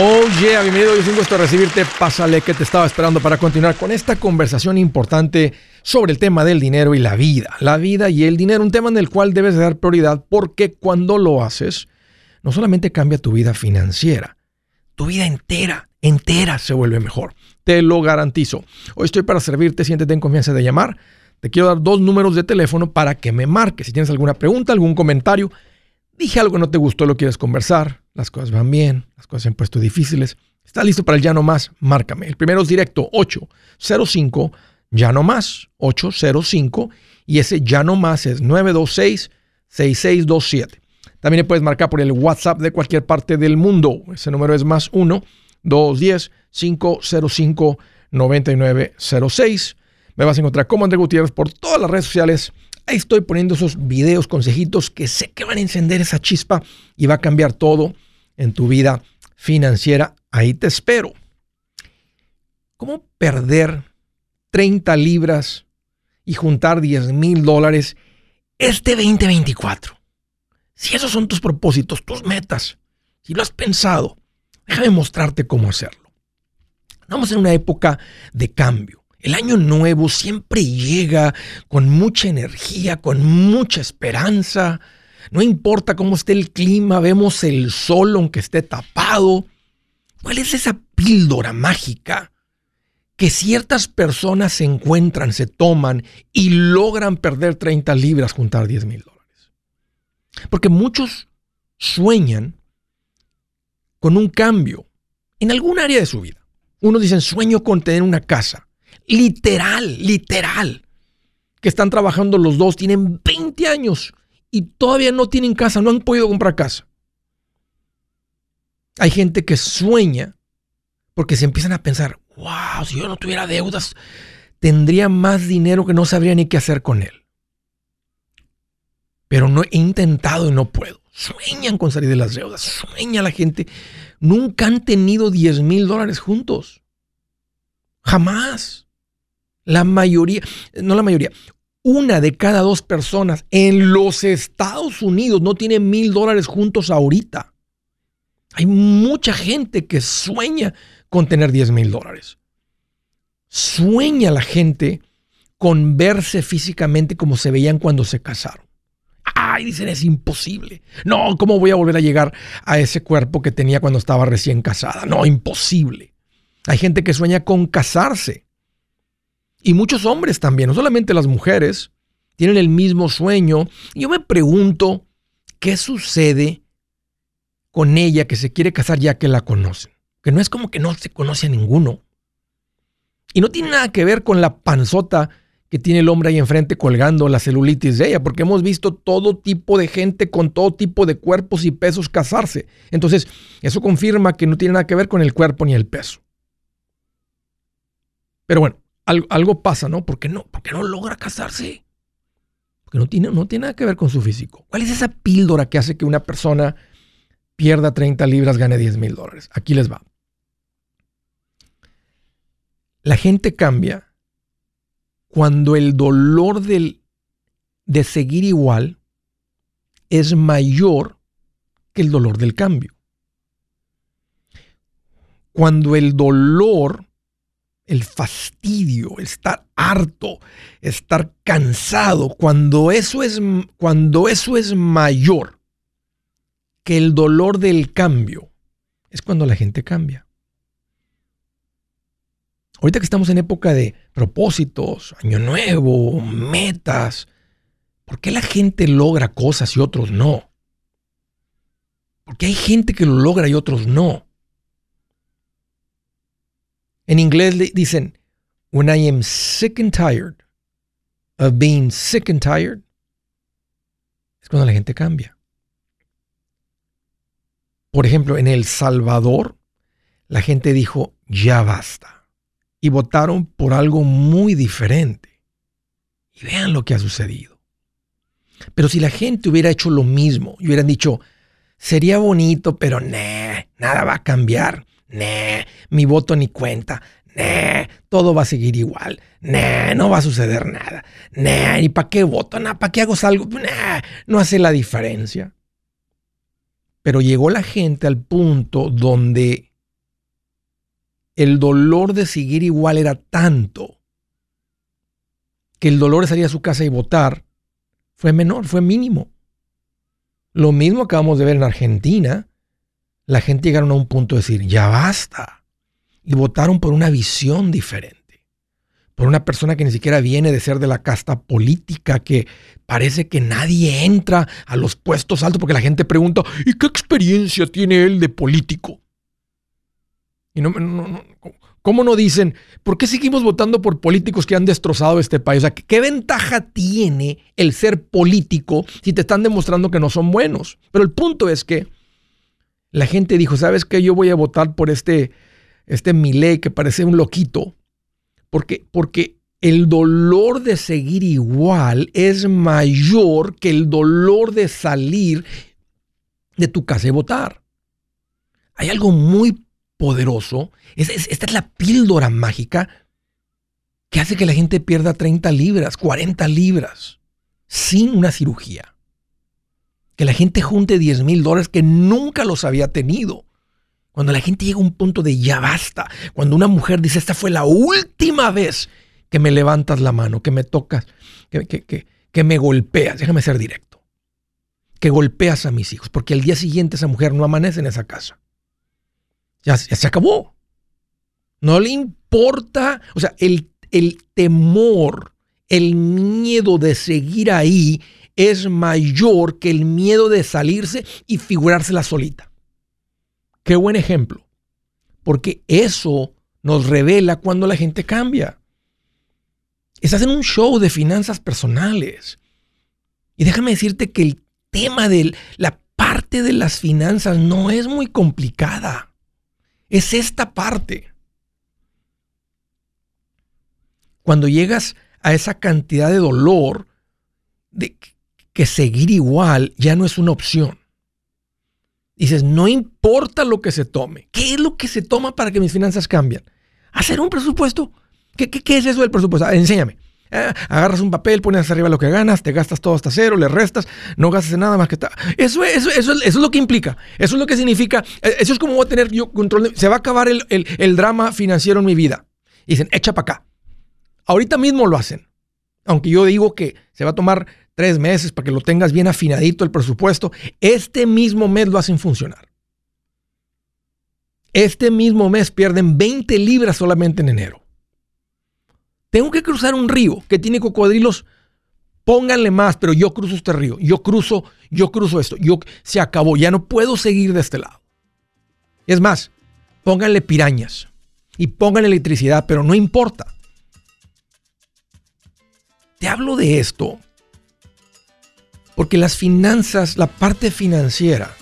Oh yeah, bienvenido, es un gusto recibirte. Pásale que te estaba esperando para continuar con esta conversación importante sobre el tema del dinero y la vida. La vida y el dinero, un tema en el cual debes dar prioridad porque cuando lo haces, no solamente cambia tu vida financiera, tu vida entera, entera se vuelve mejor. Te lo garantizo. Hoy estoy para servirte, siéntete en confianza de llamar. Te quiero dar dos números de teléfono para que me marques. Si tienes alguna pregunta, algún comentario, dije algo que no te gustó, lo quieres conversar, las cosas van bien, las cosas se han puesto difíciles. ¿Estás listo para el ya no más? Márcame. El primero es directo 805 ya no más 805 y ese ya no más es 926 6627. También le puedes marcar por el WhatsApp de cualquier parte del mundo. Ese número es más 1 210 505 9906. Me vas a encontrar como André Gutiérrez por todas las redes sociales. Ahí estoy poniendo esos videos, consejitos que sé que van a encender esa chispa y va a cambiar todo en tu vida financiera. Ahí te espero. ¿Cómo perder 30 libras y juntar 10 mil dólares este 2024? Si esos son tus propósitos, tus metas, si lo has pensado, déjame mostrarte cómo hacerlo. Estamos en una época de cambio. El año nuevo siempre llega con mucha energía, con mucha esperanza. No importa cómo esté el clima, vemos el sol aunque esté tapado. ¿Cuál es esa píldora mágica que ciertas personas se encuentran, se toman y logran perder 30 libras, juntar 10 mil dólares? Porque muchos sueñan con un cambio en algún área de su vida. Unos dicen, sueño con tener una casa literal, literal, que están trabajando los dos, tienen 20 años y todavía no tienen casa, no han podido comprar casa. Hay gente que sueña porque se empiezan a pensar, wow, si yo no tuviera deudas, tendría más dinero que no sabría ni qué hacer con él. Pero no he intentado y no puedo. Sueñan con salir de las deudas, sueña la gente. Nunca han tenido 10 mil dólares juntos. Jamás. La mayoría, no la mayoría, una de cada dos personas en los Estados Unidos no tiene mil dólares juntos ahorita. Hay mucha gente que sueña con tener 10 mil dólares. Sueña la gente con verse físicamente como se veían cuando se casaron. Ay, dicen, es imposible. No, ¿cómo voy a volver a llegar a ese cuerpo que tenía cuando estaba recién casada? No, imposible. Hay gente que sueña con casarse. Y muchos hombres también, no solamente las mujeres, tienen el mismo sueño. Y yo me pregunto, ¿qué sucede con ella que se quiere casar ya que la conocen? Que no es como que no se conoce a ninguno. Y no tiene nada que ver con la panzota que tiene el hombre ahí enfrente colgando la celulitis de ella, porque hemos visto todo tipo de gente con todo tipo de cuerpos y pesos casarse. Entonces, eso confirma que no tiene nada que ver con el cuerpo ni el peso. Pero bueno, algo, pasa, ¿no? ¿Por qué no? Porque no logra casarse. Porque no tiene, no tiene nada que ver con su físico. ¿Cuál es esa píldora que hace que una persona pierda 30 libras, gane 10 mil dólares? Aquí les va. La gente cambia cuando el dolor del, de seguir igual es mayor que el dolor del cambio. Cuando el dolor el fastidio, estar harto, estar cansado, cuando eso es, cuando eso es mayor que el dolor del cambio, es cuando la gente cambia. Ahorita que estamos en época de propósitos, año nuevo, metas, ¿por qué la gente logra cosas y otros no? Porque hay gente que lo logra y otros no. En inglés dicen, when I am sick and tired of being sick and tired, es cuando la gente cambia. Por ejemplo, en El Salvador, la gente dijo, ya basta. Y votaron por algo muy diferente. Y vean lo que ha sucedido. Pero si la gente hubiera hecho lo mismo y hubieran dicho, sería bonito, pero nada va a cambiar. Nah, mi voto ni cuenta. Nah, todo va a seguir igual. Nah, no va a suceder nada. Nah, ¿y para qué voto? Nah, ¿para qué hago algo? Nah, no hace la diferencia. Pero llegó la gente al punto donde el dolor de seguir igual era tanto que el dolor de salir a su casa y votar fue menor, fue mínimo. Lo mismo acabamos de ver en Argentina. La gente llegaron a un punto de decir, ya basta. Y votaron por una visión diferente por una persona que ni siquiera viene de ser de la casta política, que parece que nadie entra a los puestos altos porque la gente pregunta, ¿y qué experiencia tiene él de político? Y no, ¿Cómo no dicen, ¿por qué seguimos votando por políticos que han destrozado este país? O sea, ¿qué ventaja tiene el ser político si te están demostrando que no son buenos? Pero el punto es que la gente dijo, ¿sabes qué? Yo voy a votar por este, este Milei que parece un loquito porque, porque el dolor de seguir igual es mayor que el dolor de salir de tu casa y votar. Hay algo muy poderoso. esta es la píldora mágica que hace que la gente pierda 30 libras, 40 libras, sin una cirugía. Que la gente junte 10 mil dólares que nunca los había tenido. Cuando la gente llega a un punto de ya basta, cuando una mujer dice, esta fue la última vez que me levantas la mano, que me tocas, que, que, me golpeas, déjame ser directo, que golpeas a mis hijos, porque al día siguiente esa mujer no amanece en esa casa. Ya, se acabó. No le importa, o sea, el, el temor, el miedo de seguir ahí es mayor que el miedo de salirse y figurársela solita. Qué buen ejemplo. Porque eso nos revela cuando la gente cambia. Estás en un show de finanzas personales. Y déjame decirte que el tema de la parte de las finanzas no es muy complicada. Es esta parte. Cuando llegas a esa cantidad de dolor, de que seguir igual ya no es una opción. Dices, no importa lo que se tome. ¿Qué es lo que se toma para que mis finanzas cambien? Hacer un presupuesto. ¿Qué, qué, es eso del presupuesto? Ah, enséñame. Ah, agarras un papel, pones arriba lo que ganas, te gastas todo hasta cero, le restas, no gastas nada más que tal. Eso, eso, eso, eso, es lo que implica. Eso es lo que significa. Eh, eso es como voy a tener yo control. se va a acabar el, el drama financiero en mi vida. Dicen, echa para acá. Ahorita mismo lo hacen. Aunque yo digo que se va a tomar tres meses para que lo tengas bien afinadito el presupuesto, este mismo mes lo hacen funcionar. Este mismo mes pierden 20 libras solamente en enero. Tengo que cruzar un río que tiene cocodrilos. Pónganle más, pero yo cruzo este río. Yo cruzo, yo cruzo esto. Yo se acabó. Ya no puedo seguir de este lado. Es más, pónganle pirañas y pónganle electricidad, pero no importa. Te hablo de esto porque las finanzas, la parte financiera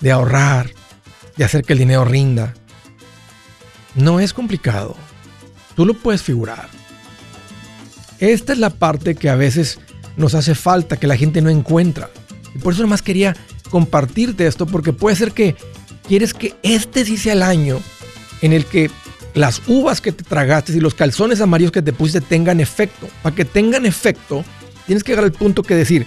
de ahorrar, de hacer que el dinero rinda, no es complicado. Tú lo puedes figurar. Esta es la parte que a veces nos hace falta, que la gente no encuentra. Y por eso nomás quería compartirte esto, porque puede ser que quieres que este sí sea el año en el que las uvas que te tragaste y los calzones amarillos que te pusiste tengan efecto. Para que tengan efecto, tienes que llegar al punto que decir,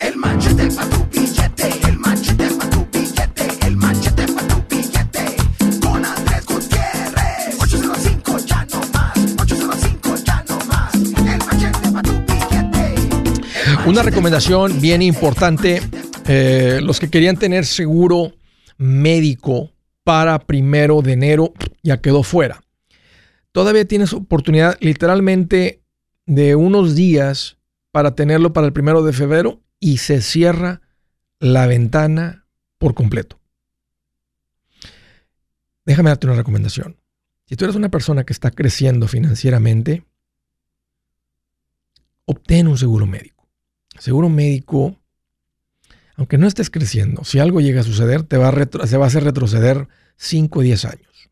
El machete para tu billete, el machete para tu billete, el machete para tu billete. Con Andrés Gutiérrez. 805 ya no más, 805 ya no más. El machete para tu billete. Una recomendación bien importante. Eh, los que querían tener seguro médico para primero de enero ya quedó fuera. Todavía tienes oportunidad literalmente de unos días para tenerlo para el primero de febrero y se cierra la ventana por completo. Déjame darte una recomendación. Si tú eres una persona que está creciendo financieramente, obtén un seguro médico. seguro médico, aunque no estés creciendo, si algo llega a suceder, te va a se va a hacer retroceder 5 o 10 años.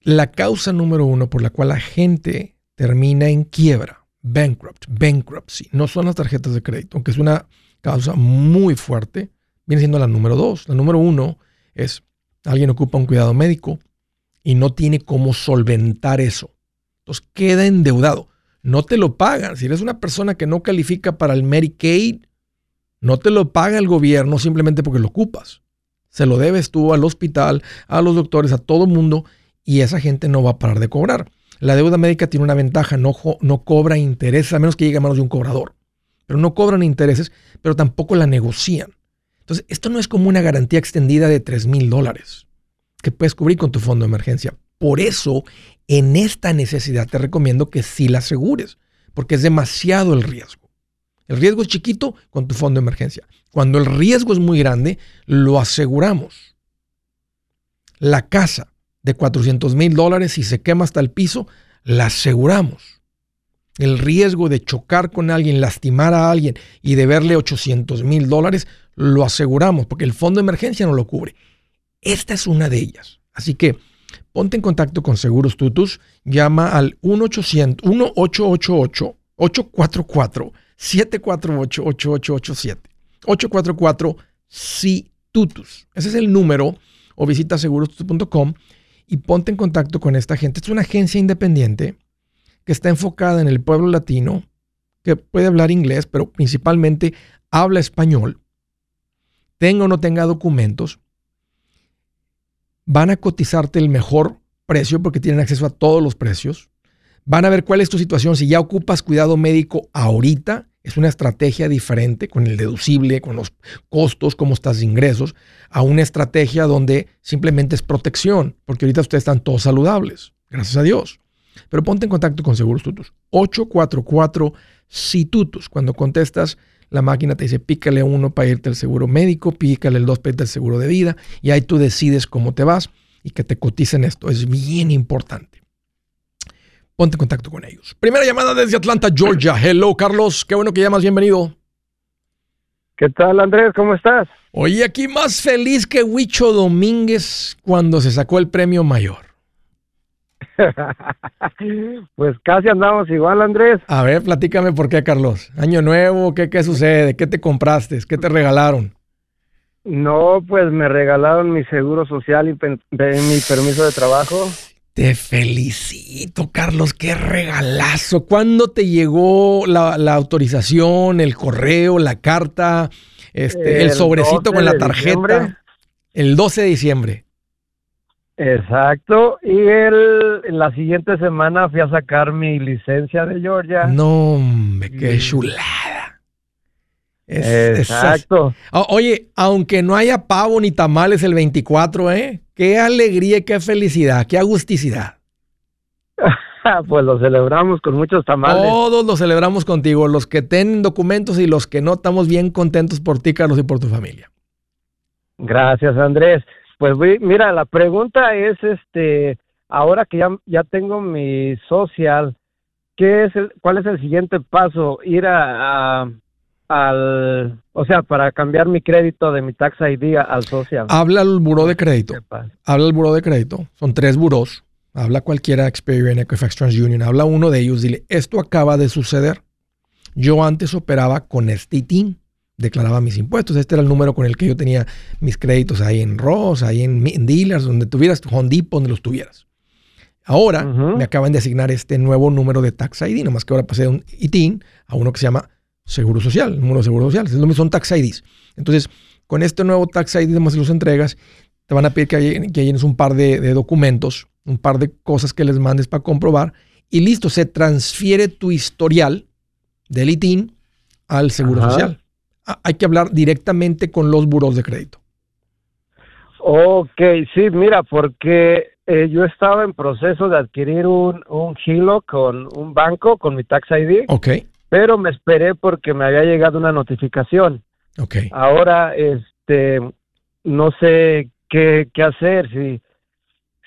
La causa número uno por la cual la gente termina en quiebra bankrupt, bankruptcy. No son las tarjetas de crédito, aunque es una causa muy fuerte. Viene siendo la número dos. La número uno es alguien ocupa un cuidado médico y no tiene cómo solventar eso. Entonces queda endeudado. No te lo pagan. Si eres una persona que no califica para el Medicaid, no te lo paga el gobierno simplemente porque lo ocupas. Se lo debes tú al hospital, a los doctores, a todo el mundo y esa gente no va a parar de cobrar. La deuda médica tiene una ventaja, no, no cobra intereses, a menos que llegue a manos de un cobrador. Pero no cobran intereses, pero tampoco la negocian. Entonces, esto no es como una garantía extendida de 3 mil dólares que puedes cubrir con tu fondo de emergencia. Por eso, en esta necesidad te recomiendo que sí la asegures, porque es demasiado el riesgo. El riesgo es chiquito con tu fondo de emergencia. Cuando el riesgo es muy grande, lo aseguramos. La casa de 400 mil dólares, y se quema hasta el piso, la aseguramos. El riesgo de chocar con alguien, lastimar a alguien y de verle 800 mil dólares, lo aseguramos, porque el fondo de emergencia no lo cubre. Esta es una de ellas. Así que ponte en contacto con Seguros Tutus, llama al 1-800-1888-844-748-8887. 844-SI-TUTUS. Ese es el número o visita segurostutus.com y ponte en contacto con esta gente. Es una agencia independiente que está enfocada en el pueblo latino, que puede hablar inglés, pero principalmente habla español, tenga o no tenga documentos, van a cotizarte el mejor precio porque tienen acceso a todos los precios, van a ver cuál es tu situación, si ya ocupas cuidado médico ahorita, es una estrategia diferente con el deducible, con los costos, cómo estás de ingresos, a una estrategia donde simplemente es protección, porque ahorita ustedes están todos saludables, gracias a Dios. Pero ponte en contacto con Seguros Tutus. 844 situtus Cuando contestas, la máquina te dice pícale uno para irte al seguro médico, pícale el dos para irte al seguro de vida, y ahí tú decides cómo te vas y que te coticen esto. Es bien importante ponte en contacto con ellos. Primera llamada desde Atlanta, Georgia. Hello, Carlos. Qué bueno que llamas. Bienvenido. ¿Qué tal, Andrés? ¿Cómo estás? Oye, aquí más feliz que Huicho Domínguez cuando se sacó el premio mayor. pues casi andamos igual, Andrés. A ver, platícame por qué, Carlos. Año nuevo, ¿qué, qué sucede? ¿Qué te compraste? ¿Qué te regalaron? No, pues me regalaron mi seguro social y mi permiso de trabajo. Te felicito, Carlos, qué regalazo. ¿Cuándo te llegó la, autorización, el correo, la carta, este, el, sobrecito con la tarjeta? El 12 de diciembre. Exacto. Y el, la siguiente semana fui a sacar mi licencia de Georgia. No, hombre, qué chulada. Exacto. oye, aunque no haya pavo ni tamales el 24, ¿eh? Qué alegría y qué felicidad, qué agusticidad. pues lo celebramos con muchos tamales. Todos lo celebramos contigo, los que tienen documentos y los que no, estamos bien contentos por ti, Carlos, y por tu familia. Gracias, Andrés. Pues mira, la pregunta es, este, ahora que ya, ya tengo mi social, ¿qué es el, ¿cuál es el siguiente paso? Ir a, al, o sea, para cambiar mi crédito de mi tax ID al social. Habla al buró de crédito. Habla al buró de crédito. Son tres buros habla cualquiera Experian, Equifax, TransUnion, habla uno de ellos, dile, esto acaba de suceder. Yo antes operaba con este ITIN, declaraba mis impuestos, este era el número con el que yo tenía mis créditos ahí en Ross, ahí en, dealers, donde tuvieras, Home Depot, donde los tuvieras. Ahora me acaban de asignar este nuevo número de Tax ID, nomás que ahora pasé de un ITIN a uno que se llama Seguro Social, el número de Seguro Social, son Tax IDs. Entonces, con este nuevo Tax ID, además si los entregas, te van a pedir que, que llenes un par de documentos un par de cosas que les mandes para comprobar y listo, se transfiere tu historial del ITIN al Seguro Social. Ah, hay que hablar directamente con los buros de crédito. Ok, sí, mira, porque eh, yo estaba en proceso de adquirir un, un Hilo con un banco, con mi Tax ID. Ok. Pero me esperé porque me había llegado una notificación. Ok. Ahora, este, no sé qué, qué hacer, si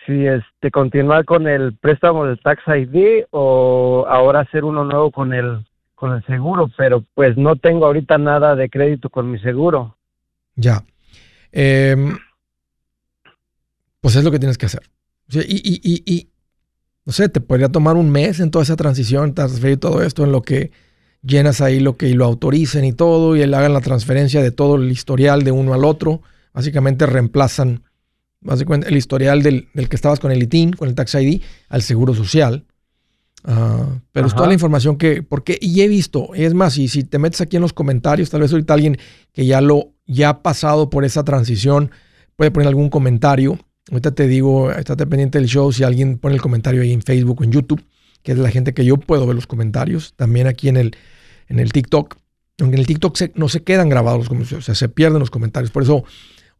si este continuar con el préstamo del Tax ID o ahora hacer uno nuevo con el con el seguro, pero pues no tengo ahorita nada de crédito con mi seguro. Ya. Em, pues es lo que tienes que hacer. y, y, y, y, no sé, te podría tomar un mes en toda esa transición, transferir todo esto en lo que llenas ahí lo que lo autoricen y todo, y él hagan la transferencia de todo el historial de uno al otro. Básicamente reemplazan básicamente el historial del, que estabas con el ITIN, con el Tax ID, al Seguro Social. Ah, pero es toda la información que, porque, y he visto, es más, y si te metes aquí en los comentarios, tal vez ahorita alguien que ya lo, ya ha pasado por esa transición, puede poner algún comentario. Ahorita te digo, estate pendiente del show, si alguien pone el comentario ahí en Facebook o en YouTube, que es la gente que yo puedo ver los comentarios, también aquí en el, en el TikTok. Aunque en el TikTok no se quedan grabados los comentarios, o sea, se pierden los comentarios. Por eso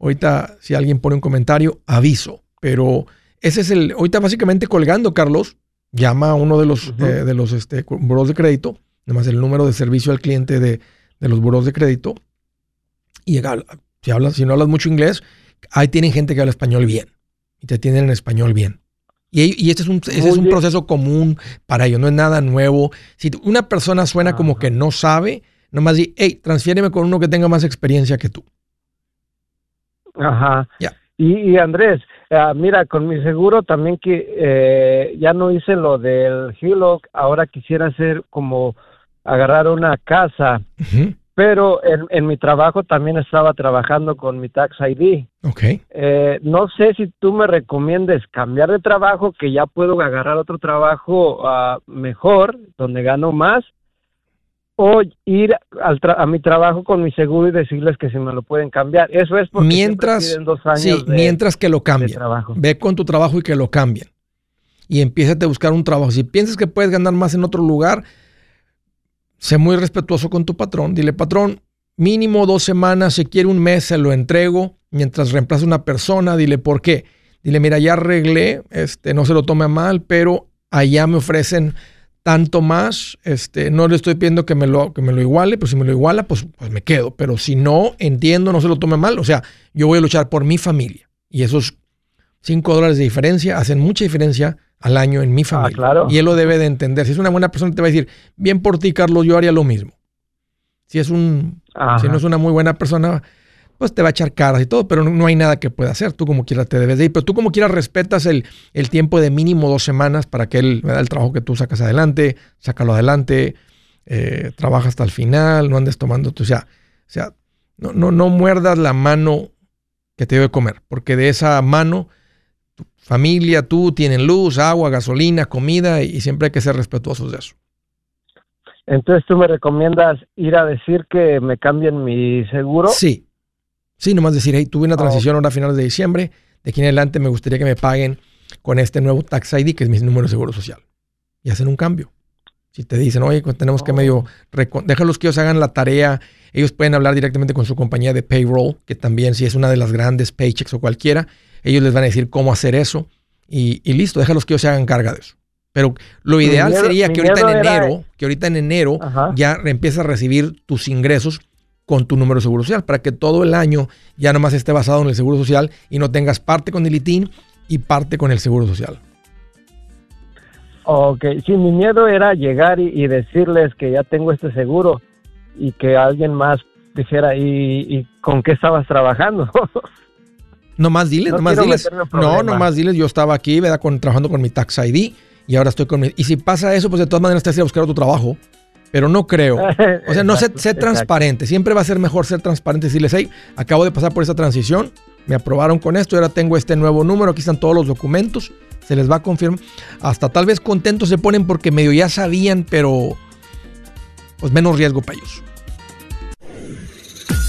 Ahorita, si alguien pone un comentario, aviso. Pero ese es el. Ahorita, básicamente colgando, Carlos, llama a uno de los, eh, de los este, buros de crédito, además el número de servicio al cliente de, los buros de crédito. Y si, hablas, si no hablas mucho inglés, ahí tienen gente que habla español bien. Y te atienden en español bien. Y, este es un, ese es un proceso común para ellos, no es nada nuevo. Si una persona suena como que no sabe, nomás di, hey, transfiéreme con uno que tenga más experiencia que tú. Ajá. Y, Andrés, ah, mira, con mi seguro también que eh, ya no hice lo del HELOC, ahora quisiera hacer como agarrar una casa, pero en, mi trabajo también estaba trabajando con mi Tax ID. Ok. Eh, no sé si tú me recomiendes cambiar de trabajo, que ya puedo agarrar otro trabajo ah, mejor, donde gano más, o ir al a mi trabajo con mi seguro y decirles que si me lo pueden cambiar. Eso es porque mientras, dos años mientras que lo cambien. Ve con tu trabajo y que lo cambien. Y empieza a buscar un trabajo. Si piensas que puedes ganar más en otro lugar, sé muy respetuoso con tu patrón. Dile, patrón, mínimo dos semanas, si quiere un mes, se lo entrego mientras reemplaza una persona. Dile, ¿por qué? Dile, mira, ya arreglé, este, no se lo tome mal, pero allá me ofrecen tanto más, este, no le estoy pidiendo que me lo, que me lo iguale, pero si me lo iguala, pues, pues me quedo. Pero si no, entiendo, no se lo tome mal. O sea, yo voy a luchar por mi familia. Y esos 5 dólares de diferencia hacen mucha diferencia al año en mi ah, familia. claro. Y él lo debe de entender. Si es una buena persona, te va a decir, bien por ti, Carlos, yo haría lo mismo. Si es un, si no es una muy buena persona, pues te va a echar caras y todo, pero no, hay nada que pueda hacer. Tú como quieras te debes de ir, pero tú como quieras respetas el, el tiempo de mínimo dos semanas para que él vea el trabajo que tú sacas adelante, sácalo adelante, eh, trabaja hasta el final, no andes tomando tu, o sea, o sea no, no, no muerdas la mano que te debe comer, porque de esa mano familia, tú tienen luz, agua, gasolina, comida y siempre hay que ser respetuosos de eso. Entonces tú me recomiendas ir a decir que me cambien mi seguro. Sí, Sí, nomás decir, hey, tuve una transición ahora a finales de diciembre, de aquí en adelante me gustaría que me paguen con este nuevo Tax ID, que es mi número de seguro social. Y hacen un cambio. Si te dicen, oye, pues tenemos que medio, déjalos que ellos hagan la tarea, ellos pueden hablar directamente con su compañía de payroll, que también si es una de las grandes paychecks o cualquiera, ellos les van a decir cómo hacer eso y, listo, déjalos que ellos se hagan carga de eso. Pero lo ideal sería que ahorita en enero, que ahorita en enero ya empieces a recibir tus ingresos con tu número de seguro social, para que todo el año ya nomás esté basado en el seguro social y no tengas parte con el ITIN y parte con el seguro social. Ok, sí, mi miedo era llegar y, decirles que ya tengo este seguro y que alguien más dijera, ¿y, con qué estabas trabajando? no más diles, no más diles. No, no más diles, yo estaba aquí, ¿verdad? Con, trabajando con mi Tax ID y ahora estoy con mi... Y si pasa eso, pues de todas maneras te vas a buscar otro trabajo. Pero no creo. O sea, no sé, sé transparente. Siempre va a ser mejor ser transparente y decirles, hey, acabo de pasar por esa transición, me aprobaron con esto y ahora tengo este nuevo número, aquí están todos los documentos se les va a confirmar. Hasta tal vez contentos se ponen porque medio ya sabían, pero pues menos riesgo para ellos.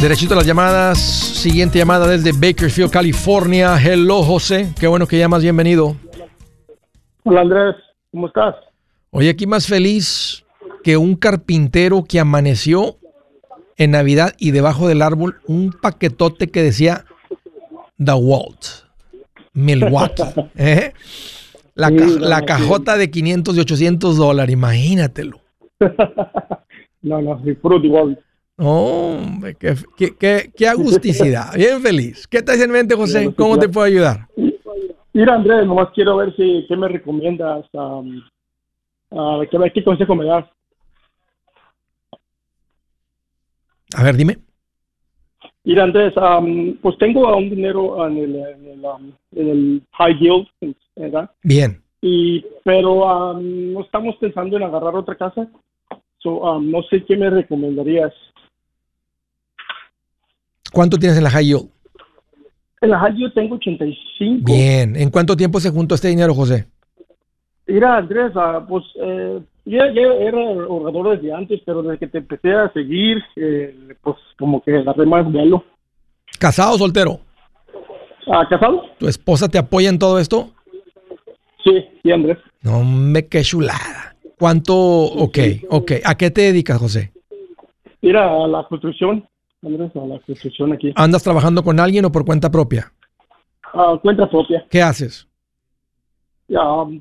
Derechito a las llamadas. Siguiente llamada desde Bakersfield, California. Hello, José. Qué bueno que llamas. Bienvenido. Hola, Andrés. ¿Cómo estás? Hoy aquí más feliz que un carpintero que amaneció en Navidad y debajo del árbol un paquetote que decía The Walt, Milwaukee. ¿eh? La, cajota de 500 y 800 dólares, imagínatelo. no, no, sí, puro Walt. Hombre, qué, qué, qué, agusticidad. Bien feliz. ¿Qué hace en mente, José? ¿Cómo te puedo ayudar? Mira, Andrés, nomás quiero ver si qué me recomiendas, um, uh, qué, qué consejo me das. A ver, dime. Mira, Andrés, um, pues tengo un dinero en el, en el, um, en el high yield, ¿verdad? Bien. Y, pero um, no estamos pensando en agarrar otra casa. So, no sé qué me recomendarías. ¿Cuánto tienes en la high yield? En la high yield tengo 85. Bien. ¿En cuánto tiempo se juntó este dinero, José? Mira, Andrés, ah, pues eh, ya, era ahorrador desde antes, pero desde que te empecé a seguir, eh, pues como que agarré más vuelo. ¿Casado o soltero? Ah, ¿Casado? ¿Tu esposa te apoya en todo esto? Sí, sí, Andrés. No, me qué chulada. ¿Cuánto? Ok, ok. ¿A qué te dedicas, José? Mira, a la construcción. Andrés, a la construcción aquí. ¿Andas trabajando con alguien o por cuenta propia? Ah, cuenta propia. ¿Qué haces?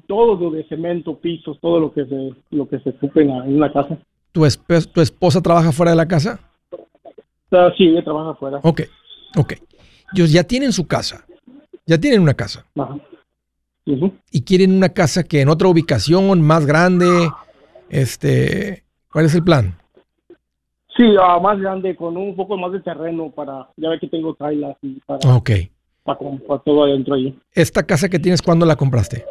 Todo lo de cemento, pisos, todo lo que se, lo que se ocupe en, una casa. ¿Tu, ¿Tu esposa trabaja fuera de la casa? Ah, sí, ella trabaja fuera. Ok, ok. Ellos ya tienen su casa. Ya tienen una casa. Ajá. Y quieren una casa que en otra ubicación, más grande. Este, ¿cuál es el plan? Sí, uh, más grande, con un poco más de terreno para, ya ve que tengo trailas y para, Ok. para, todo adentro ahí. ¿Esta casa que tienes, cuándo la compraste?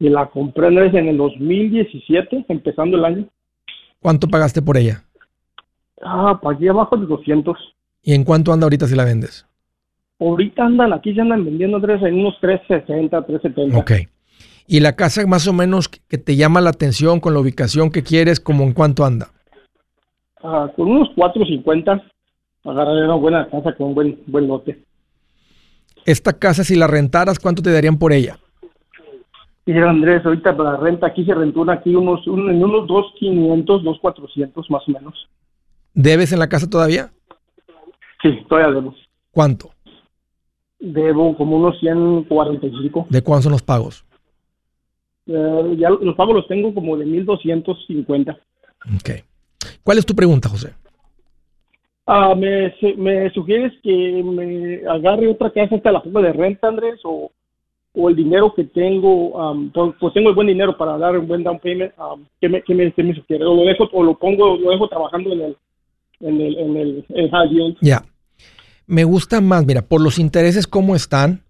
Y la compré en el 2017, empezando el año. ¿Cuánto pagaste por ella? Ah, pagué abajo de 200. ¿Y en cuánto anda ahorita si la vendes? Ahorita andan, aquí se andan vendiendo tres, en unos 360, 370. Ok. ¿Y la casa más o menos que te llama la atención con la ubicación que quieres, como en cuánto anda? Ah, con unos 450 agarrar una buena casa con un buen, buen lote. Esta casa, si la rentaras, ¿cuánto te darían por ella? Mira, Andrés, ahorita para la renta aquí se rentó una aquí unos, en unos 2,500, 2,400 más o menos. ¿Debes en la casa todavía? Sí, todavía debo. ¿Cuánto? Debo como unos 145. ¿De cuántos son los pagos? Eh, ya los pagos los tengo como de 1250. Ok. ¿Cuál es tu pregunta, José? Ah, me, sugieres que me agarre otra casa hasta la forma de renta, Andrés, o, o el dinero que tengo, am, pues, tengo el buen dinero para dar un buen down payment, am, ¿qué, me, qué, me, qué me sugiere? O lo dejo, o lo pongo, lo dejo trabajando en el, en el, en el, en yield. Ya. Me gusta más, mira, por los intereses cómo están.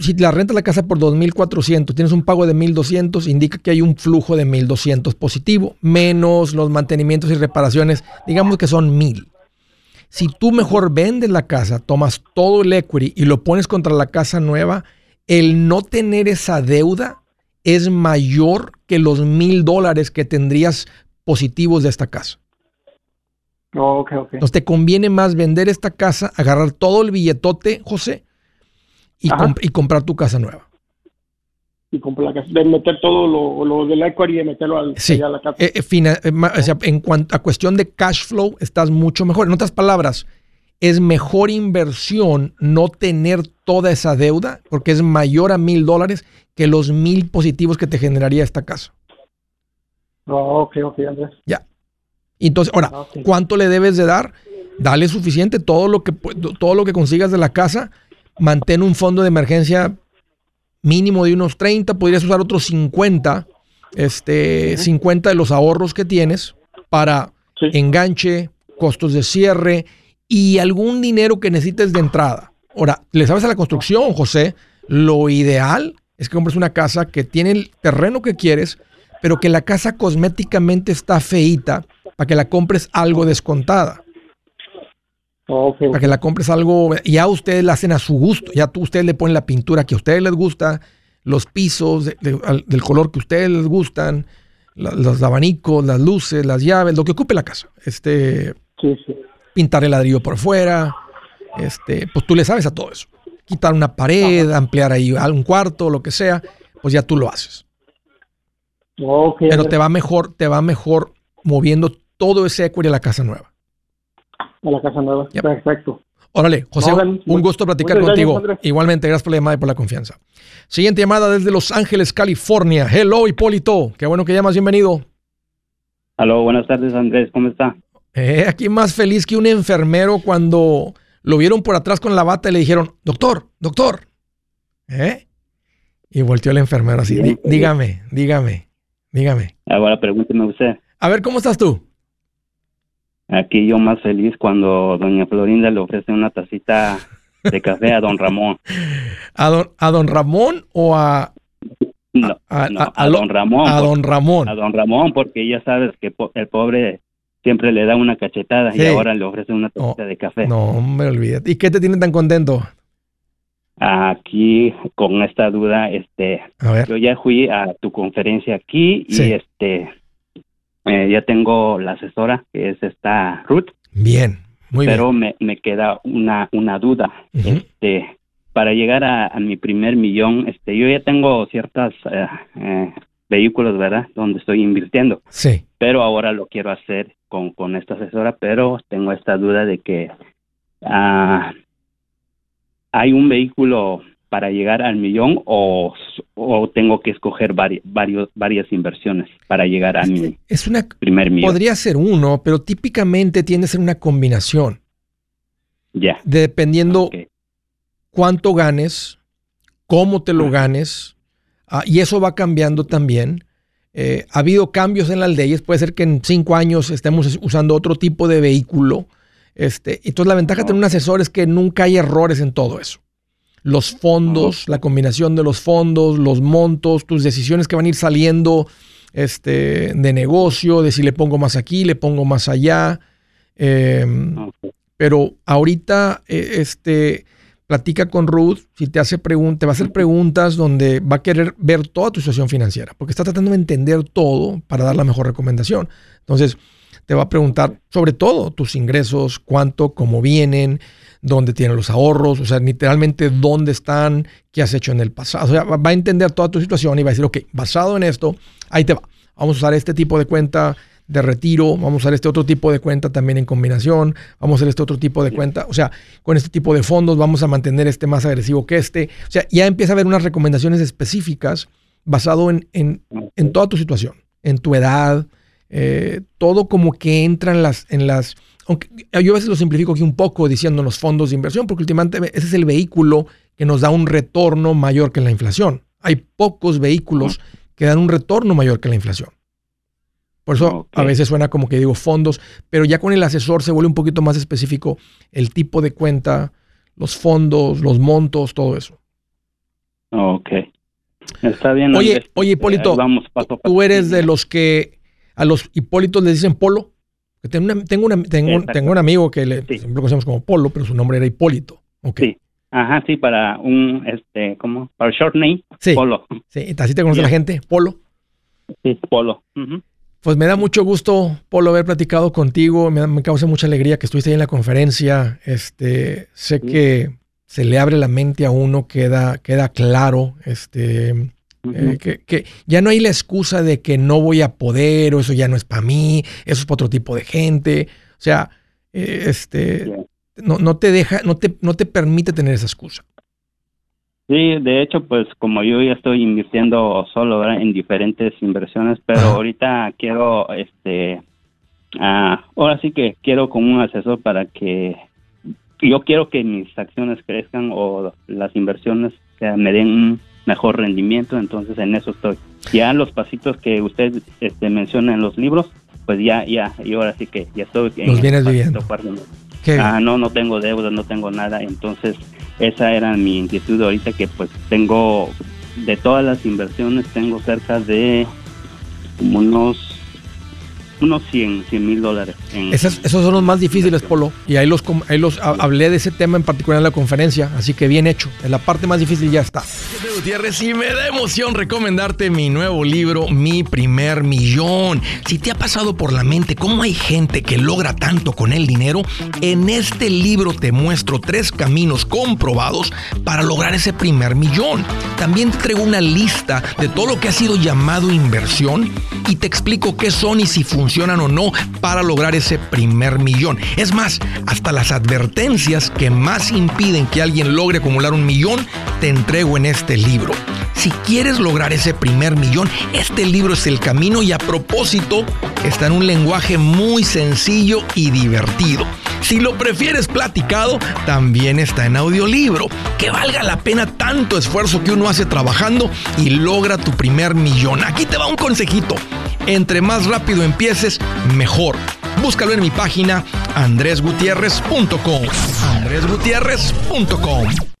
Si la rentas la casa por 2.400, tienes un pago de 1.200, indica que hay un flujo de 1.200 positivo, menos los mantenimientos y reparaciones, digamos que son 1.000. Si tú mejor vendes la casa, tomas todo el equity y lo pones contra la casa nueva, el no tener esa deuda es mayor que los mil dólares que tendrías positivos de esta casa. Oh, ok, ok. Entonces te conviene más vender esta casa, agarrar todo el billetote, José, y, Ajá. comp- y comprar tu casa nueva. Y compro la casa, de meter todo lo, lo del equity y meterlo al, Sí. a la casa. Eh, eh, fina- eh, ma- o sea, en cuanto a cuestión de cash flow, estás mucho mejor. En otras palabras, es mejor inversión no tener toda esa deuda, porque es mayor a mil dólares que los mil positivos que te generaría esta casa. Oh, ok, ok, Andrés. Ya. Entonces, ahora, Ah. ¿cuánto le debes de dar? Dale suficiente, todo lo que todo lo que consigas de la casa, mantén un fondo de emergencia mínimo de unos 30, podrías usar otros 50, este, 50 de los ahorros que tienes para Sí. enganche, costos de cierre y algún dinero que necesites de entrada. Ahora, le sabes a la construcción, José, lo ideal es que compres una casa que tiene el terreno que quieres, pero que la casa cosméticamente está feíta para que la compres algo descontada, Oh, ok, para que la compres algo, ya ustedes la hacen a su gusto, ya tú, ustedes le ponen la pintura que a ustedes les gusta, los pisos de- de- al- del color que a ustedes les gustan, la- los abanicos, las luces, las llaves, lo que ocupe la casa. Este, sí, sí. pintar el ladrillo por fuera, este, pues tú le sabes a todo eso. Quitar una pared, ampliar ahí un cuarto, lo que sea, pues ya tú lo haces. Pero te va mejor, te va mejor moviendo todo ese equity a la casa nueva. A la casa nueva. Yep. Perfecto. Órale, José, No, un gusto platicar gracias, contigo. Andrés. Igualmente, gracias por la llamada y por la confianza. Siguiente llamada desde Los Ángeles, California. Hello, Hipólito. Qué bueno que llamas, bienvenido. Aló, buenas tardes Andrés, ¿cómo está? Eh, aquí más feliz que un enfermero cuando lo vieron por atrás con la bata y le dijeron, doctor, doctor. ¿Eh? Y volteó el enfermero así, Bien, "Dí- dígame, dígame, dígame. Ahora pregúnteme usted. A ver, ¿cómo estás tú? Aquí yo más feliz cuando doña Florinda le ofrece una tacita de café a don Ramón. ¿A don, a don Ramón o a, No, a, no, a- a, a lo- don Ramón. a don Ramón? a don Ramón, porque ya sabes que po- el pobre siempre le da una cachetada Sí. y ahora le ofrece una tacita de café. No, hombre, olvídate. ¿Y qué te tiene tan contento? Aquí con esta duda, este, yo ya fui a tu conferencia aquí y este, eh, ya tengo la asesora que es esta Ruth. bien, muy pero bien. me, me queda una, una duda. Ujú. Este, para llegar a, a mi primer millón, este, yo ya tengo ciertos vehículos, ¿verdad? Donde estoy invirtiendo, Sí, pero ahora lo quiero hacer con, con esta asesora, pero tengo esta duda de que ah, hay un vehículo para llegar al millón o, o tengo que escoger vari- varios, varias inversiones para llegar a mi es una, primer millón. podría ser uno, pero típicamente tiende a ser una combinación, Ya. dependiendo cuánto ganes, cómo te lo ganes, ah, y eso va cambiando también. Eh, ha habido cambios en las leyes, puede ser que en cinco años estemos usando otro tipo de vehículo. Este, entonces la ventaja de tener un asesor es que nunca hay errores en todo eso. Los fondos, la combinación de los fondos, los montos, tus decisiones que van a ir saliendo este, de negocio, de si le pongo más aquí, le pongo más allá. Eh, Ok. pero ahorita, eh, este, platica con Ruth, si te hace preguntas, te va a hacer preguntas donde va a querer ver toda tu situación financiera, porque está tratando de entender todo para dar la mejor recomendación. Entonces, te va a preguntar sobre todo tus ingresos, cuánto, cómo vienen, dónde tienen los ahorros, o sea, literalmente dónde están, qué has hecho en el pasado. O sea, va a entender toda tu situación y va a decir, ok, basado en esto, ahí te va. Vamos a usar este tipo de cuenta de retiro, vamos a usar este otro tipo de cuenta también en combinación, vamos a hacer este otro tipo de cuenta, o sea, con este tipo de fondos vamos a mantener este más agresivo que este. O sea, ya empieza a haber unas recomendaciones específicas basado en, en, en toda tu situación, en tu edad, eh, todo como que entra en las, en las, aunque yo a veces lo simplifico aquí un poco diciendo los fondos de inversión, porque últimamente ese es el vehículo que nos da un retorno mayor que la inflación. Hay pocos vehículos que dan un retorno mayor que la inflación. Por eso a veces suena como que digo fondos, pero ya con el asesor se vuelve un poquito más específico el tipo de cuenta, los fondos, los montos, todo eso. Ok. Está bien. Oye, oye Hipólito, vamos tú eres de los que a los Hipólitos les dicen Polo. Tengo, tengo, tengo, un amigo que le, siempre lo conocemos como Polo, pero su nombre era Hipólito. Sí. Ajá, sí, para un, este, ¿cómo? Para short name, sí. Polo. Sí, así te conoce la gente, Polo. Sí, Polo. Pues me da mucho gusto, Polo, haber platicado contigo. Me, me, causa mucha alegría que estuviste ahí en la conferencia. Este, sé que se le abre la mente a uno, queda, queda claro, este, eh, que, ya no hay la excusa de que no voy a poder o eso ya no es para mí, eso es para otro tipo de gente. O sea, eh, este, no, no, te deja, no te, no te permite tener esa excusa. Sí, de hecho, pues como yo ya estoy invirtiendo solo en diferentes inversiones, pero ahorita quiero, este, ah, ahora sí que quiero como un asesor para que yo quiero que mis acciones crezcan o las inversiones me den un mejor rendimiento, entonces en eso estoy. Ya los pasitos que usted este, menciona en los libros, pues ya, ya, y ahora sí que ya estoy. En los vienes viviendo. Ah, no, no tengo deuda, no tengo nada, entonces esa era mi inquietud ahorita que pues tengo, de todas las inversiones, tengo cerca de unos unos 100 mil dólares. esos son los más difíciles, Polo. Y ahí los, ahí los hablé de ese tema en particular en la conferencia. Así que bien hecho. En la parte más difícil ya está. Gutiérrez, y me da emoción recomendarte mi nuevo libro, Mi Primer Millón. Si te ha pasado por la mente cómo hay gente que logra tanto con el dinero, en este libro te muestro tres caminos comprobados para lograr ese primer millón. También te traigo una lista de todo lo que ha sido llamado inversión y te explico qué son y si funcionan funcionan o no para lograr ese primer millón. Es más, hasta las advertencias que más impiden que alguien logre acumular un millón, te entrego en este libro. Si quieres lograr ese primer millón, este libro es el camino y a propósito está en un lenguaje muy sencillo y divertido. Si lo prefieres platicado, también está en audiolibro. Que valga la pena tanto esfuerzo que uno hace trabajando y logra tu primer millón. Aquí te va un consejito. Entre más rápido empieces, mejor. Búscalo en mi página andresgutierrez.com. andresgutierrez.com.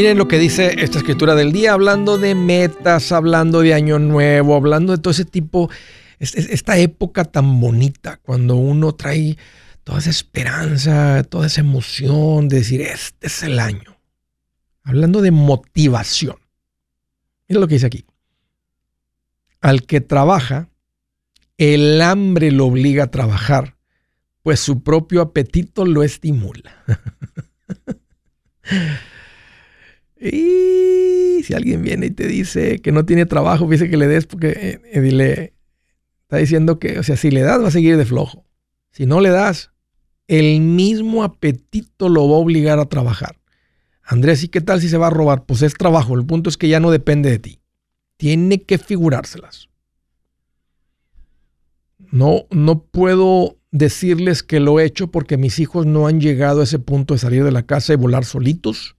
Miren lo que dice esta escritura del día, hablando de metas, hablando de año nuevo, hablando de todo ese tipo esta época tan bonita, cuando uno trae toda esa esperanza, toda esa emoción de decir, este es el año. Hablando de motivación. Mira lo que dice aquí. Al que trabaja, el hambre lo obliga a trabajar, pues su propio apetito lo estimula. y si alguien viene y te dice que no tiene trabajo, dice que le des porque eh, dile, Está diciendo que, o sea, si le das va a seguir de flojo. Si no le das, el mismo apetito lo va a obligar a trabajar. Andrés, ¿y qué tal si se va a robar? Pues es trabajo. El punto es que ya no depende de ti. Tiene que figurárselas. No, no puedo decirles que lo he hecho porque mis hijos no han llegado a ese punto de salir de la casa y volar solitos.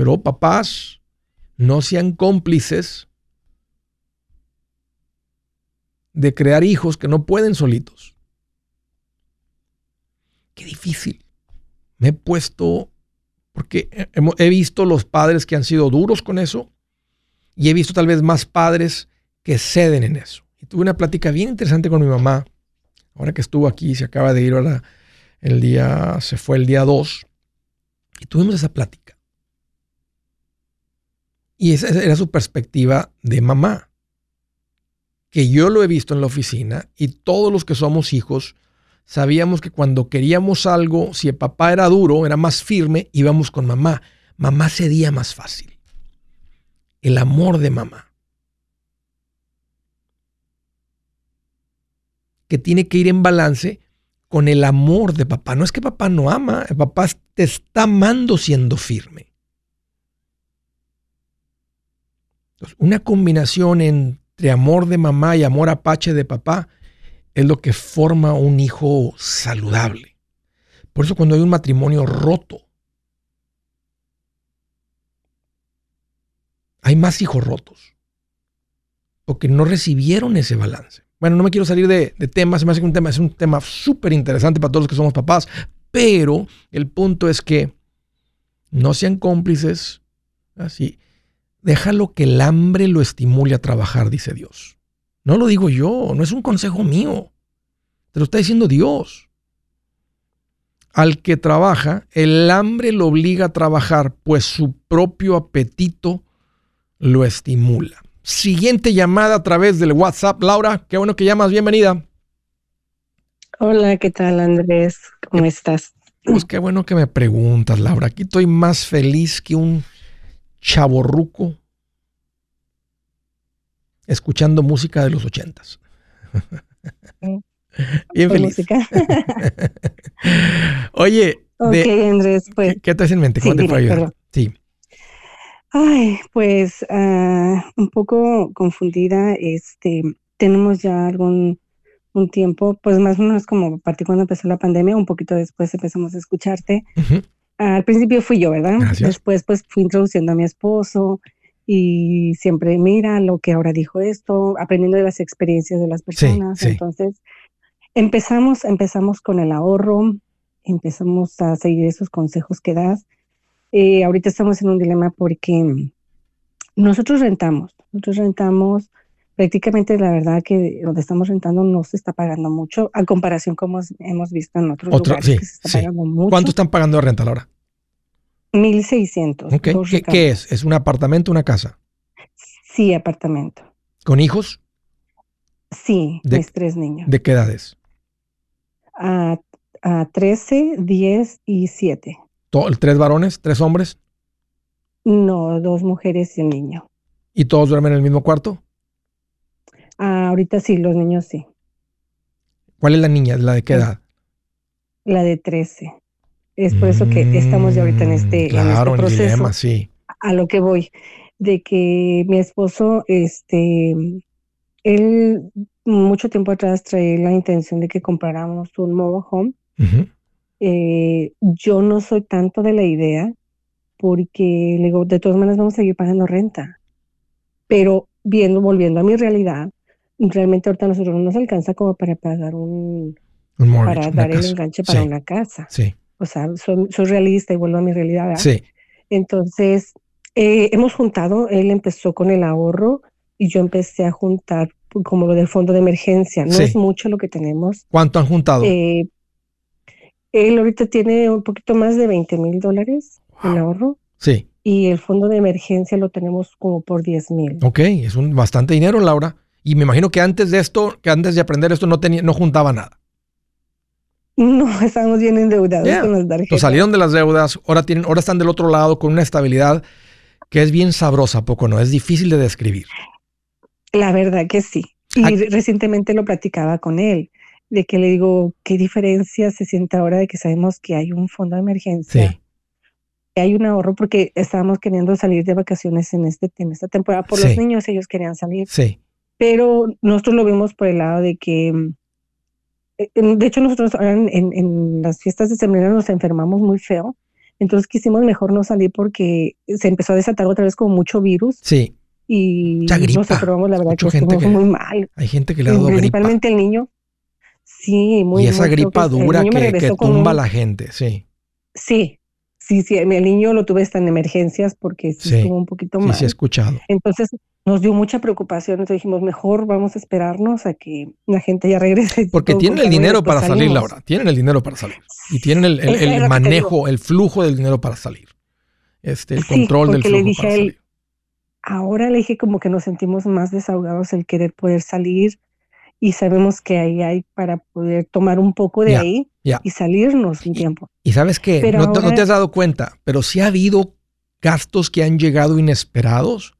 Pero papás, no sean cómplices de crear hijos que no pueden solitos. Qué difícil. Me he puesto, porque he visto los padres que han sido duros con eso y he visto tal vez más padres que ceden en eso. Y tuve una plática bien interesante con mi mamá, ahora que estuvo aquí, se acaba de ir ahora el día, se fue el día 2, y tuvimos esa plática. Y esa era su perspectiva de mamá que yo lo he visto en la oficina y todos los que somos hijos sabíamos que cuando queríamos algo, si el papá era duro, era más firme, íbamos con mamá. Mamá cedía más fácil. El amor de mamá. Que tiene que ir en balance con el amor de papá. No es que papá no ama, el papá te está amando siendo firme. Una combinación entre amor de mamá y amor apache de papá es lo que forma un hijo saludable. Por eso cuando hay un matrimonio roto, hay más hijos rotos, porque no recibieron ese balance. Bueno, no me quiero salir de, de temas, que un tema es un tema súper interesante para todos los que somos papás, pero el punto es que no sean cómplices, así. Déjalo que el hambre lo estimule a trabajar, dice Dios. No lo digo yo, no es un consejo mío. Te lo está diciendo Dios. Al que trabaja, el hambre lo obliga a trabajar, pues su propio apetito lo estimula. Siguiente llamada a través del WhatsApp. Laura, qué bueno que llamas, bienvenida. Hola, ¿qué tal Andrés? ¿Cómo estás? Pues qué bueno que me preguntas, Laura. Aquí estoy más feliz que un chaborruco escuchando música de los ochentas. Bien feliz. Oye, Andrés, pues, ¿qué, te hace en mente? ¿Cómo te puedo ayudar? Sí. Ay, pues ah, un poco confundida. Este, tenemos ya algún un tiempo, pues más o menos como a partir cuando empezó la pandemia, un poquito después empezamos a escucharte. Al principio fui yo, ¿verdad? Después pues fui introduciendo a mi esposo y siempre mira lo que ahora dijo esto, aprendiendo de las experiencias de las personas. Entonces, empezamos, empezamos con el ahorro, empezamos a seguir esos consejos que das. Eh, ahorita estamos en un dilema porque nosotros rentamos, nosotros rentamos prácticamente la verdad que donde estamos rentando no se está pagando mucho a comparación como hemos visto en otros lugares que se está pagando mucho. ¿Cuánto están pagando de renta ahora? 1600. ¿Qué, ¿Qué, es? ¿Es un apartamento o una casa? Sí, apartamento. ¿Con hijos? Sí, mis tres niños. ¿De qué edades? A, a 13, 10 y 7. ¿Tres varones? ¿Tres hombres? No, dos mujeres y un niño. ¿Y todos duermen en el mismo cuarto? Ah, ahorita sí, los niños sí. ¿Cuál es la niña? ¿La de qué edad? La de 13. Es por eso que estamos ya ahorita en este, claro, en este proceso. Dilema, sí. A lo que voy, de que mi esposo, este, él mucho tiempo atrás traía la intención de que compráramos un mobile home. Eh, yo no soy tanto de la idea porque le digo, de todas maneras vamos a seguir pagando renta. Pero viendo, volviendo a mi realidad, realmente ahorita nosotros no nos alcanza como para pagar un, para dar el enganche para una casa. Sí. O sea, soy, realista y vuelvo a mi realidad. Sí. Entonces, eh, hemos juntado, él empezó con el ahorro y yo empecé a juntar como lo del fondo de emergencia. No es mucho lo que tenemos. ¿Cuánto han juntado? Eh, él ahorita tiene un poquito más de 20 mil dólares en ahorro. Sí. Y el fondo de emergencia lo tenemos como por 10 mil. Ok, es un bastante dinero, Laura. Y me imagino que antes de esto, que antes de aprender esto, no, tenía, no juntaba nada. No, estábamos bien endeudados con las tarjetas. salieron de las deudas, ahora, tienen, ahora están del otro lado con una estabilidad que es bien sabrosa, poco no, es difícil de describir. La verdad que sí. Y recientemente lo platicaba con él, de que le digo, ¿qué diferencia se siente ahora de que sabemos que hay un fondo de emergencia? Sí. Que hay un ahorro porque estábamos queriendo salir de vacaciones en, este, en esta temporada por los niños, ellos querían salir. Sí pero nosotros lo vimos por el lado de que, mm, eh, de hecho nosotros en, en, las fiestas de sembrina nos enfermamos muy feo, entonces quisimos mejor no salir porque se empezó a desatar otra vez como mucho virus. Sí. Y nos enfermamos, la verdad, que estuvimos muy mal. Hay gente que le ha dado Principalmente el niño. Sí, muy Y esa gripa dura que, que tumba a la gente, sí. Sí, sí, sí, el niño lo tuve hasta en emergencias porque sí, estuvo un poquito mal. Sí, sí, he escuchado. Entonces, nos dio mucha preocupación, entonces dijimos, mejor vamos a esperarnos a que la gente ya regrese. Porque tienen el dinero para salir, Laura, tienen el dinero para salir. Y tienen el, manejo, el flujo del dinero para salir. Este, el control del flujo le dije para salir. Ahora le dije como que nos sentimos más desahogados el querer poder salir y sabemos que ahí hay para poder tomar un poco de ahí y salirnos un tiempo. Y sabes que no, te- no ahora- te has dado cuenta, pero sí ha habido gastos que han llegado inesperados,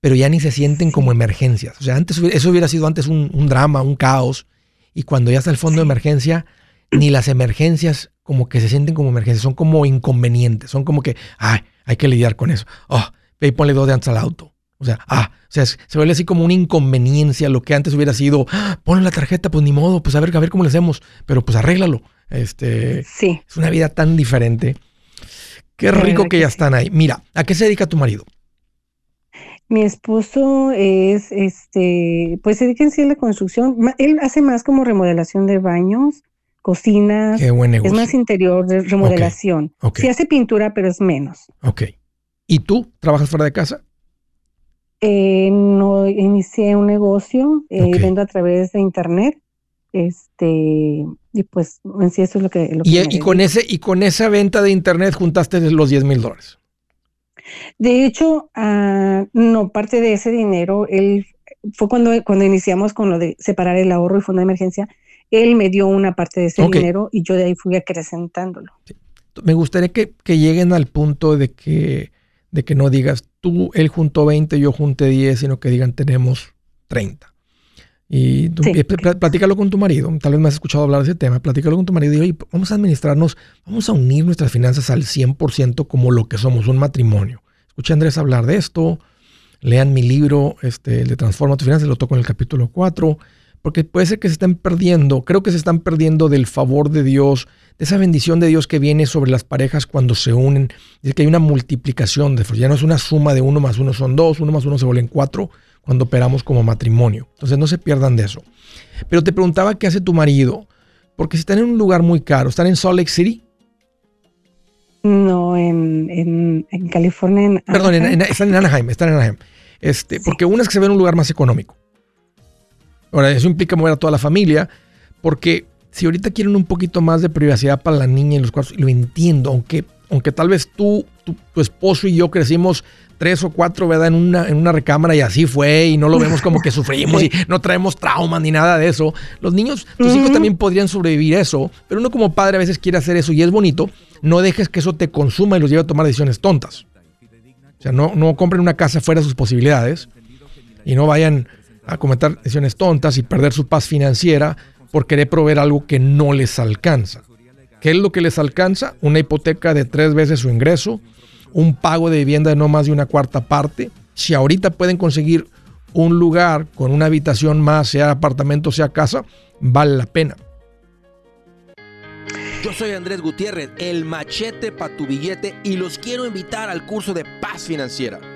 pero ya ni se sienten Sí. como emergencias. O sea, antes eso hubiera sido antes un, un drama, un caos, y cuando ya está el fondo de emergencia, ni las emergencias como que se sienten como emergencias, son como inconvenientes, son como que, ay, hay que lidiar con eso. Oh, ve y ponle dos de antes al auto. O sea, ah, o sea, se vuelve así como una inconveniencia, lo que antes hubiera sido, ah, ponle la tarjeta, pues ni modo, pues a ver, a ver cómo le hacemos, pero pues arréglalo. Este, Sí, es una vida tan diferente. Qué rico que que ya sí. están ahí. Mira, ¿a qué se dedica tu marido? mi esposo es, este, pues se dedica en sí a la construcción. Él hace más como remodelación de baños, cocinas, Qué buen es más interior de remodelación. Sí hace pintura, pero es menos. Ok. ¿Y tú trabajas fuera de casa? Eh, no inicié un negocio, eh, vendo a través de internet. Este, y pues en sí eso es lo que, lo que Y, con ese, y con esa venta de internet juntaste los 10 mil dólares. De hecho, ah, no, parte de ese dinero, él fue cuando, cuando iniciamos con lo de separar el ahorro y fondo de emergencia, él me dio una parte de ese dinero y yo de ahí fui acrecentándolo. Me gustaría que, que lleguen al punto de que, de que no digas tú, él juntó 20, yo junté 10, sino que digan tenemos 30. Y tú, Sí. platícalo con tu marido. Tal vez me has escuchado hablar de ese tema. Platícalo con tu marido y oye, vamos a administrarnos, vamos a unir nuestras finanzas al 100% como lo que somos, un matrimonio. Escuché a Andrés hablar de esto. Lean mi libro, este, el de Transforma tu finanzas, lo toco en el capítulo 4. Porque puede ser que se estén perdiendo, creo que se están perdiendo del favor de Dios, de esa bendición de Dios que viene sobre las parejas cuando se unen. Es que hay una multiplicación de esfuerzos. Ya no es una suma de uno más uno son dos, uno más uno se vuelven cuatro cuando operamos como matrimonio. Entonces no se pierdan de eso. Pero te preguntaba qué hace tu marido, porque si están en un lugar muy caro, están en Salt Lake City, No, en, en, en California, en perdón, en- están en Anaheim, están en Anaheim. Este, Sí. Porque una es que se ve en un lugar más económico. Ahora, eso implica mover a toda la familia, porque si ahorita quieren un poquito más de privacidad para la niña y los cuartos, lo entiendo, aunque, aunque tal vez tú, tu, tu esposo y yo crecimos tres o cuatro, ¿verdad? En una, en una recámara y así fue, y no lo vemos como que sufrimos y no traemos traumas ni nada de eso. Los niños, tus hijos también podrían sobrevivir eso, pero uno como padre a veces quiere hacer eso y es bonito. No dejes que eso te consuma y los lleve a tomar decisiones tontas. O sea, no, no compren una casa fuera de sus posibilidades y no vayan a cometer decisiones tontas y perder su paz financiera por querer proveer algo que no les alcanza. ¿Qué es lo que les alcanza? Una hipoteca de tres veces su ingreso, un pago de vivienda de no más de una cuarta parte. Si ahorita pueden conseguir un lugar con una habitación más, sea apartamento, sea casa, vale la pena. Yo soy Andrés Gutiérrez, el machete para tu billete y los quiero invitar al curso de paz financiera.